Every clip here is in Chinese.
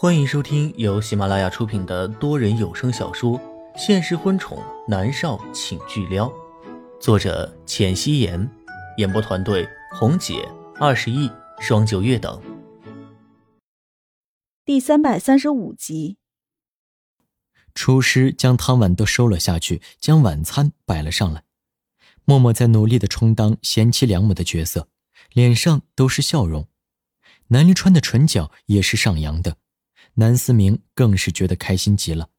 欢迎收听由喜马拉雅出品的多人有声小说《现实婚宠男少请巨撩》，作者：浅汐颜，演播团队：红姐、二十亿、双九月等。第三百三十五集，厨师将汤碗都收了下去，将晚餐摆了上来。默默在努力的充当贤妻良母的角色，脸上都是笑容。南离川的唇角也是上扬的，南思明更是觉得开心极了。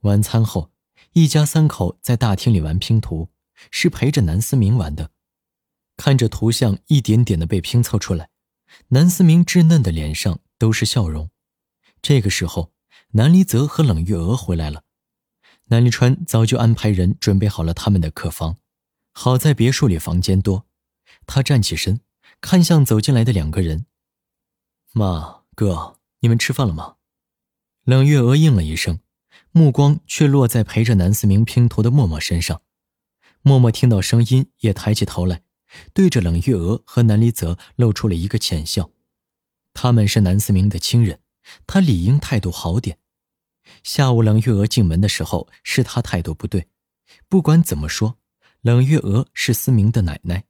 晚餐后，一家三口在大厅里玩拼图，是陪着南思明玩的。看着图像一点点的被拼凑出来，南思明稚嫩的脸上都是笑容。这个时候，南离泽和冷月娥回来了。南离川早就安排人准备好了他们的客房。好在别墅里房间多，他站起身，看向走进来的两个人：“妈，哥，你们吃饭了吗？”冷月娥应了一声，目光却落在陪着南思明拼图的默默身上。默默听到声音，也抬起头来，对着冷月娥和南离泽露出了一个浅笑。他们是南思明的亲人，他理应态度好点。下午冷月娥进门的时候，是他态度不对。不管怎么说。冷月娥是思明的奶奶，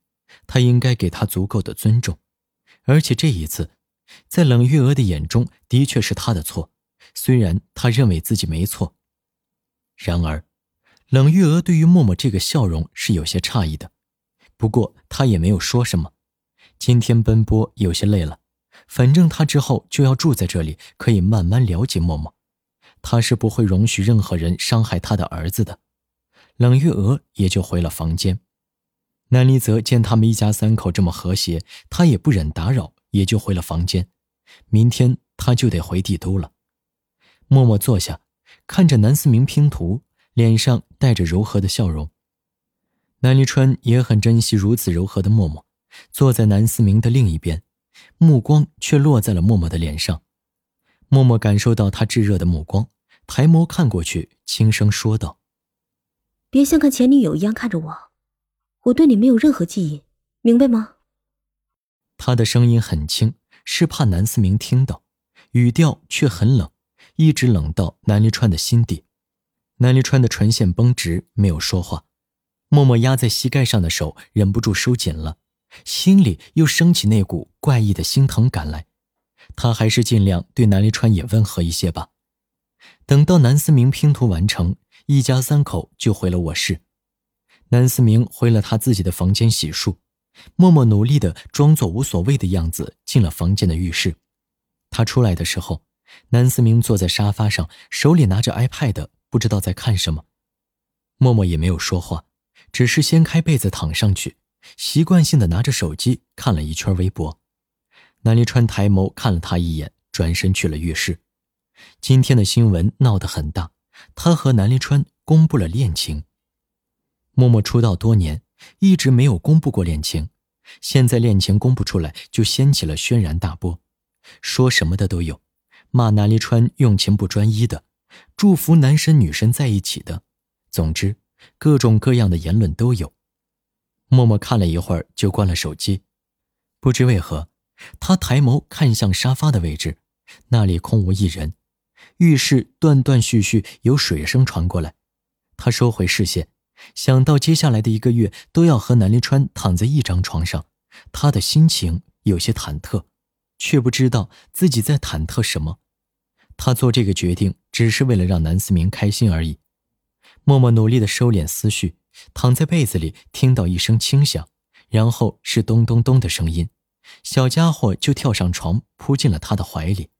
他应该给她足够的尊重。而且这一次，在冷月娥的眼中，的确是他的错，虽然他认为自己没错。然而，冷月娥对于默默这个笑容是有些诧异的。不过，她也没有说什么。今天奔波有些累了，反正她之后就要住在这里，可以慢慢了解默默。她是不会容许任何人伤害她的儿子的。冷月娥也就回了房间，南离泽见他们一家三口这么和谐，他也不忍打扰，也就回了房间。明天他就得回帝都了。默默坐下，看着南思明拼图，脸上带着柔和的笑容。南离川也很珍惜如此柔和的默默，坐在南思明的另一边，目光却落在了默默的脸上。默默感受到他炙热的目光，抬眸看过去，轻声说道。别像看前女友一样看着我，我对你没有任何记忆，明白吗？他的声音很轻，是怕南思明听到，语调却很冷，一直冷到南离川的心底。南离川的唇线绷直，没有说话。默默压在膝盖上的手忍不住收紧了，心里又升起那股怪异的心疼感来。他还是尽量对南离川也温和一些吧。等到南思明拼图完成。一家三口就回了卧室，南思明回了他自己的房间洗漱，默默努力的装作无所谓的样子进了房间的浴室。他出来的时候，南思明坐在沙发上，手里拿着 iPad，不知道在看什么。默默也没有说话，只是掀开被子躺上去，习惯性的拿着手机看了一圈微博。南离川抬眸看了他一眼，转身去了浴室。今天的新闻闹得很大。他和南离川公布了恋情。默默出道多年，一直没有公布过恋情，现在恋情公布出来，就掀起了轩然大波，说什么的都有，骂南离川用情不专一的，祝福男神女神在一起的，总之各种各样的言论都有。默默看了一会儿，就关了手机。不知为何，他抬眸看向沙发的位置，那里空无一人。浴室断断续续有水声传过来，他收回视线，想到接下来的一个月都要和南离川躺在一张床上，他的心情有些忐忑，却不知道自己在忐忑什么。他做这个决定只是为了让南思明开心而已。默默努力的收敛思绪，躺在被子里，听到一声轻响，然后是咚咚咚的声音，小家伙就跳上床，扑进了他的怀里。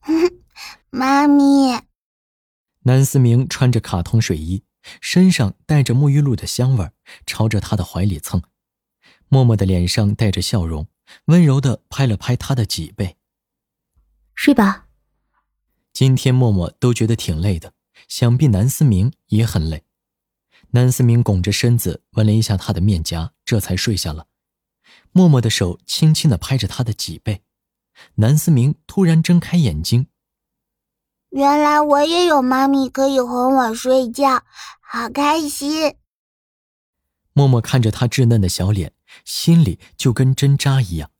妈咪，南思明穿着卡通睡衣，身上带着沐浴露的香味朝着他的怀里蹭。默默的脸上带着笑容，温柔的拍了拍他的脊背。睡吧。今天默默都觉得挺累的，想必南思明也很累。南思明拱着身子闻了一下他的面颊，这才睡下了。默默的手轻轻的拍着他的脊背。南思明突然睁开眼睛。原来我也有妈咪可以哄我睡觉，好开心。默默看着他稚嫩的小脸，心里就跟针扎一样。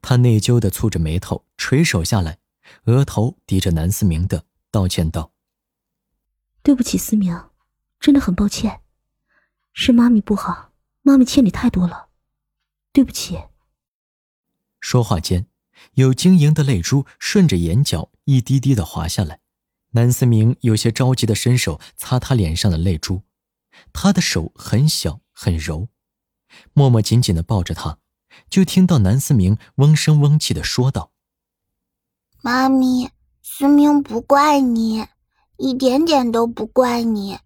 他内疚的蹙着眉头，垂手下来，额头抵着南思明的，道歉道：“对不起，思明，真的很抱歉，是妈咪不好，妈咪欠你太多了，对不起。”说话间，有晶莹的泪珠顺着眼角一滴滴的滑下来。南思明有些着急的伸手擦他脸上的泪珠，他的手很小很柔。默默紧紧的抱着他，就听到南思明嗡声嗡气的说道：“妈咪，思明不怪你，一点点都不怪你，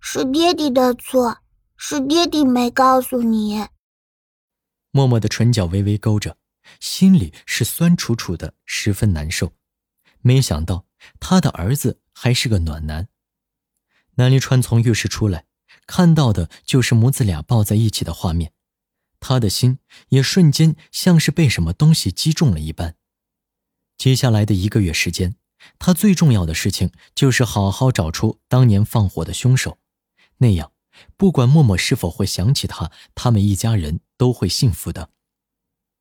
是爹地的错，是爹地没告诉你。”默默的唇角微微勾着，心里是酸楚楚的，十分难受。没想到他的儿子还是个暖男。南离川从浴室出来，看到的就是母子俩抱在一起的画面，他的心也瞬间像是被什么东西击中了一般。接下来的一个月时间，他最重要的事情就是好好找出当年放火的凶手，那样不管默默是否会想起他，他们一家人都会幸福的。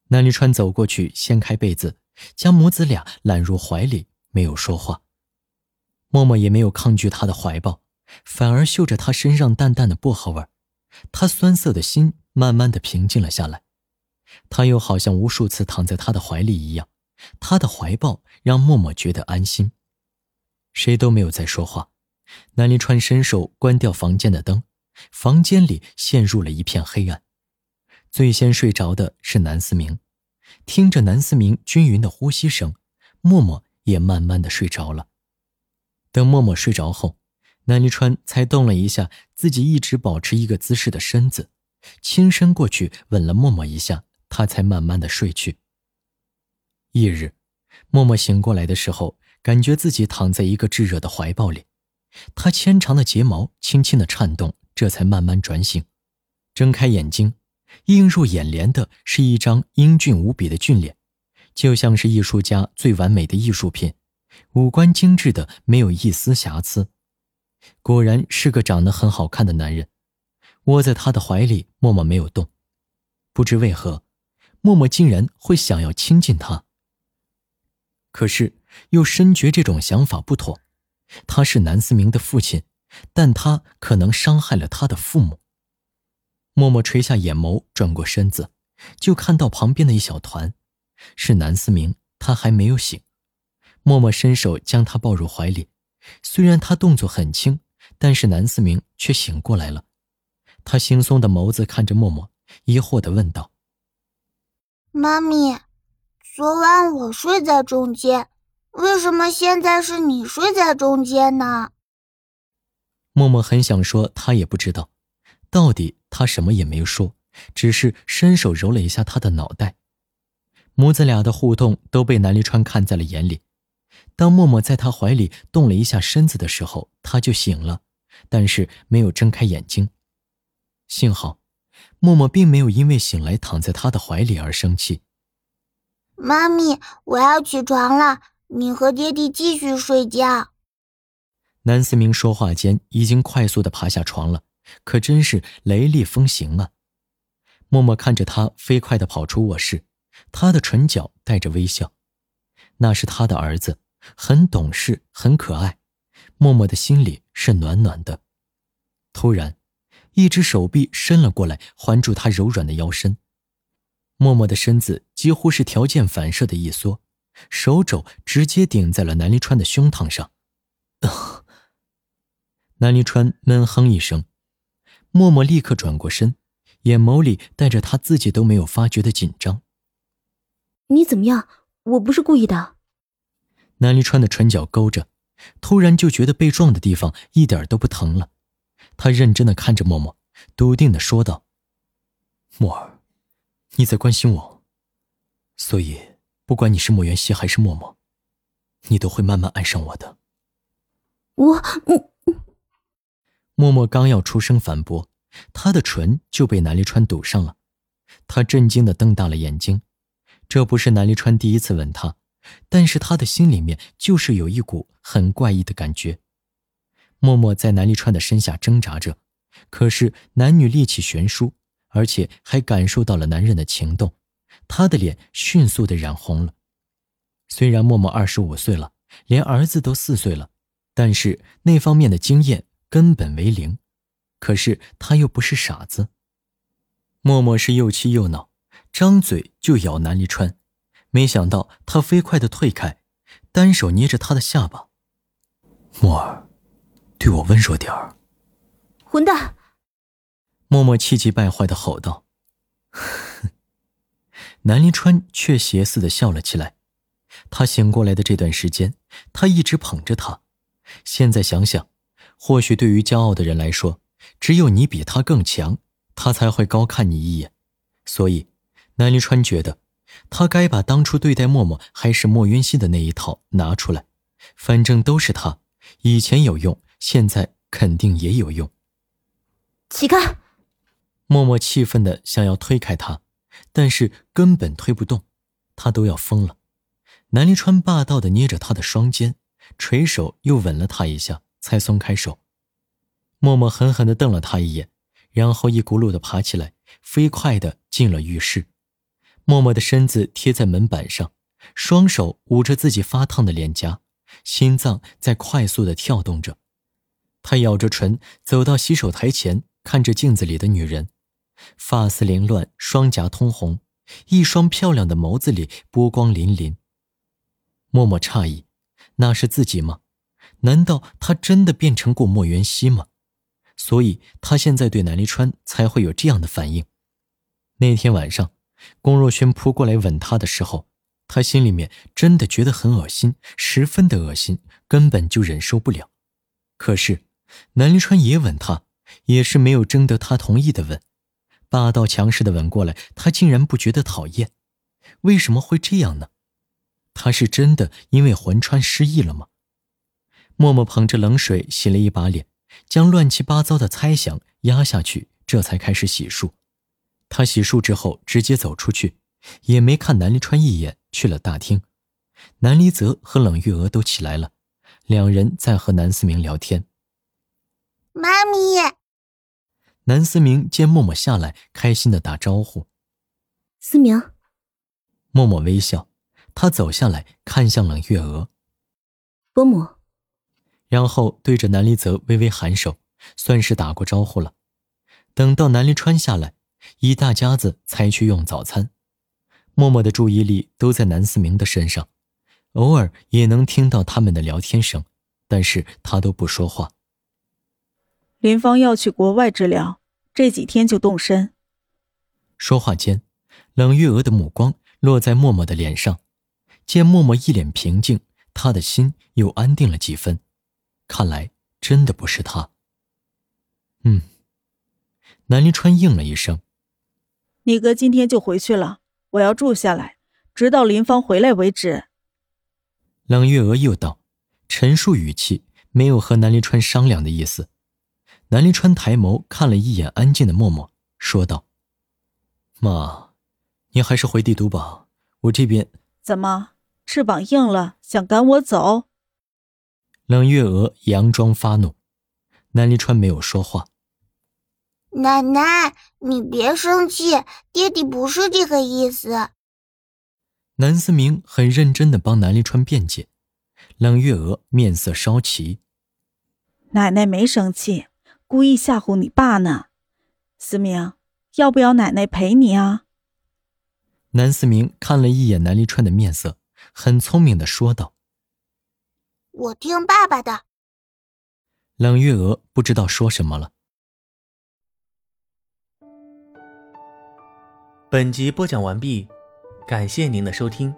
南离川走过去，掀开被子，将母子俩揽入怀里。没有说话，默默也没有抗拒他的怀抱，反而嗅着他身上淡淡的薄荷味他酸涩的心慢慢的平静了下来。他又好像无数次躺在他的怀里一样，他的怀抱让默默觉得安心。谁都没有再说话。南离川伸手关掉房间的灯，房间里陷入了一片黑暗。最先睡着的是南思明，听着南思明均匀的呼吸声，默默。也慢慢的睡着了。等默默睡着后，南离川才动了一下自己一直保持一个姿势的身子，轻身过去吻了默默一下，他才慢慢的睡去。翌日，默默醒过来的时候，感觉自己躺在一个炙热的怀抱里，他纤长的睫毛轻轻的颤动，这才慢慢转醒，睁开眼睛，映入眼帘的是一张英俊无比的俊脸。就像是艺术家最完美的艺术品，五官精致的没有一丝瑕疵，果然是个长得很好看的男人。窝在他的怀里，默默没有动。不知为何，默默竟然会想要亲近他。可是又深觉这种想法不妥。他是南思明的父亲，但他可能伤害了他的父母。默默垂下眼眸，转过身子，就看到旁边的一小团。是南思明，他还没有醒。默默伸手将他抱入怀里，虽然他动作很轻，但是南思明却醒过来了。他惺忪的眸子看着默默，疑惑的问道：“妈咪，昨晚我睡在中间，为什么现在是你睡在中间呢？”默默很想说，他也不知道，到底他什么也没有说，只是伸手揉了一下他的脑袋。母子俩的互动都被南离川看在了眼里。当默默在他怀里动了一下身子的时候，他就醒了，但是没有睁开眼睛。幸好，默默并没有因为醒来躺在他的怀里而生气。妈咪，我要起床了，你和爹地继续睡觉。南思明说话间已经快速的爬下床了，可真是雷厉风行啊！默默看着他飞快的跑出卧室。他的唇角带着微笑，那是他的儿子，很懂事，很可爱。默默的心里是暖暖的。突然，一只手臂伸了过来，环住他柔软的腰身。默默的身子几乎是条件反射的一缩，手肘直接顶在了南离川的胸膛上。南离川闷哼一声，默默立刻转过身，眼眸里带着他自己都没有发觉的紧张。你怎么样？我不是故意的。南离川的唇角勾着，突然就觉得被撞的地方一点都不疼了。他认真的看着默默，笃定的说道：“默儿，你在关心我，所以不管你是莫元熙还是默默，你都会慢慢爱上我的。”我……嗯。默默刚要出声反驳，他的唇就被南离川堵上了。他震惊的瞪大了眼睛。这不是南离川第一次吻她，但是他的心里面就是有一股很怪异的感觉。默默在南立川的身下挣扎着，可是男女力气悬殊，而且还感受到了男人的情动，他的脸迅速的染红了。虽然默默二十五岁了，连儿子都四岁了，但是那方面的经验根本为零。可是他又不是傻子。默默是又气又恼，张嘴就咬南立川，没想到他飞快的退开，单手捏着他的下巴。默儿，对我温柔点儿。混蛋！默默气急败坏的吼道。南临川却邪似的笑了起来。他醒过来的这段时间，他一直捧着他。现在想想，或许对于骄傲的人来说，只有你比他更强，他才会高看你一眼。所以，南临川觉得，他该把当初对待默默还是莫云熙的那一套拿出来。反正都是他，以前有用，现在肯定也有用。起开！默默气愤的想要推开他，但是根本推不动，他都要疯了。南离川霸道的捏着他的双肩，垂手又吻了他一下，才松开手。默默狠狠的瞪了他一眼，然后一骨碌的爬起来，飞快的进了浴室。默默的身子贴在门板上，双手捂着自己发烫的脸颊，心脏在快速的跳动着。他咬着唇，走到洗手台前，看着镜子里的女人，发丝凌乱，双颊通红，一双漂亮的眸子里波光粼粼。默默诧异，那是自己吗？难道他真的变成过莫元熙吗？所以，他现在对南离川才会有这样的反应。那天晚上，龚若轩扑过来吻他的时候，他心里面真的觉得很恶心，十分的恶心，根本就忍受不了。可是，南临川也吻他，也是没有征得他同意的吻，霸道强势的吻过来，他竟然不觉得讨厌。为什么会这样呢？他是真的因为魂穿失忆了吗？默默捧着冷水洗了一把脸。将乱七八糟的猜想压下去，这才开始洗漱。他洗漱之后，直接走出去，也没看南离川一眼，去了大厅。南离泽和冷月娥都起来了，两人在和南思明聊天。妈咪，南思明见默默下来，开心的打招呼：“思明。”默默微笑，他走下来看向冷月娥：“伯母。”然后对着南离泽微微颔首，算是打过招呼了。等到南离川下来，一大家子才去用早餐。默默的注意力都在南思明的身上，偶尔也能听到他们的聊天声，但是他都不说话。林芳要去国外治疗，这几天就动身。说话间，冷月娥的目光落在默默的脸上，见默默一脸平静，他的心又安定了几分。看来真的不是他。嗯，南临川应了一声：“你哥今天就回去了，我要住下来，直到林芳回来为止。”冷月娥又道，陈述语气没有和南离川商量的意思。南离川抬眸看了一眼安静的默默，说道：“妈，你还是回帝都吧，我这边……怎么翅膀硬了，想赶我走？”冷月娥佯装发怒，南离川没有说话。奶奶，你别生气，爹地不是这个意思。南思明很认真的帮南离川辩解，冷月娥面色稍齐。奶奶没生气，故意吓唬你爸呢。思明，要不要奶奶陪你啊？南思明看了一眼南离川的面色，很聪明的说道。我听爸爸的。冷月娥不知道说什么了。本集播讲完毕，感谢您的收听。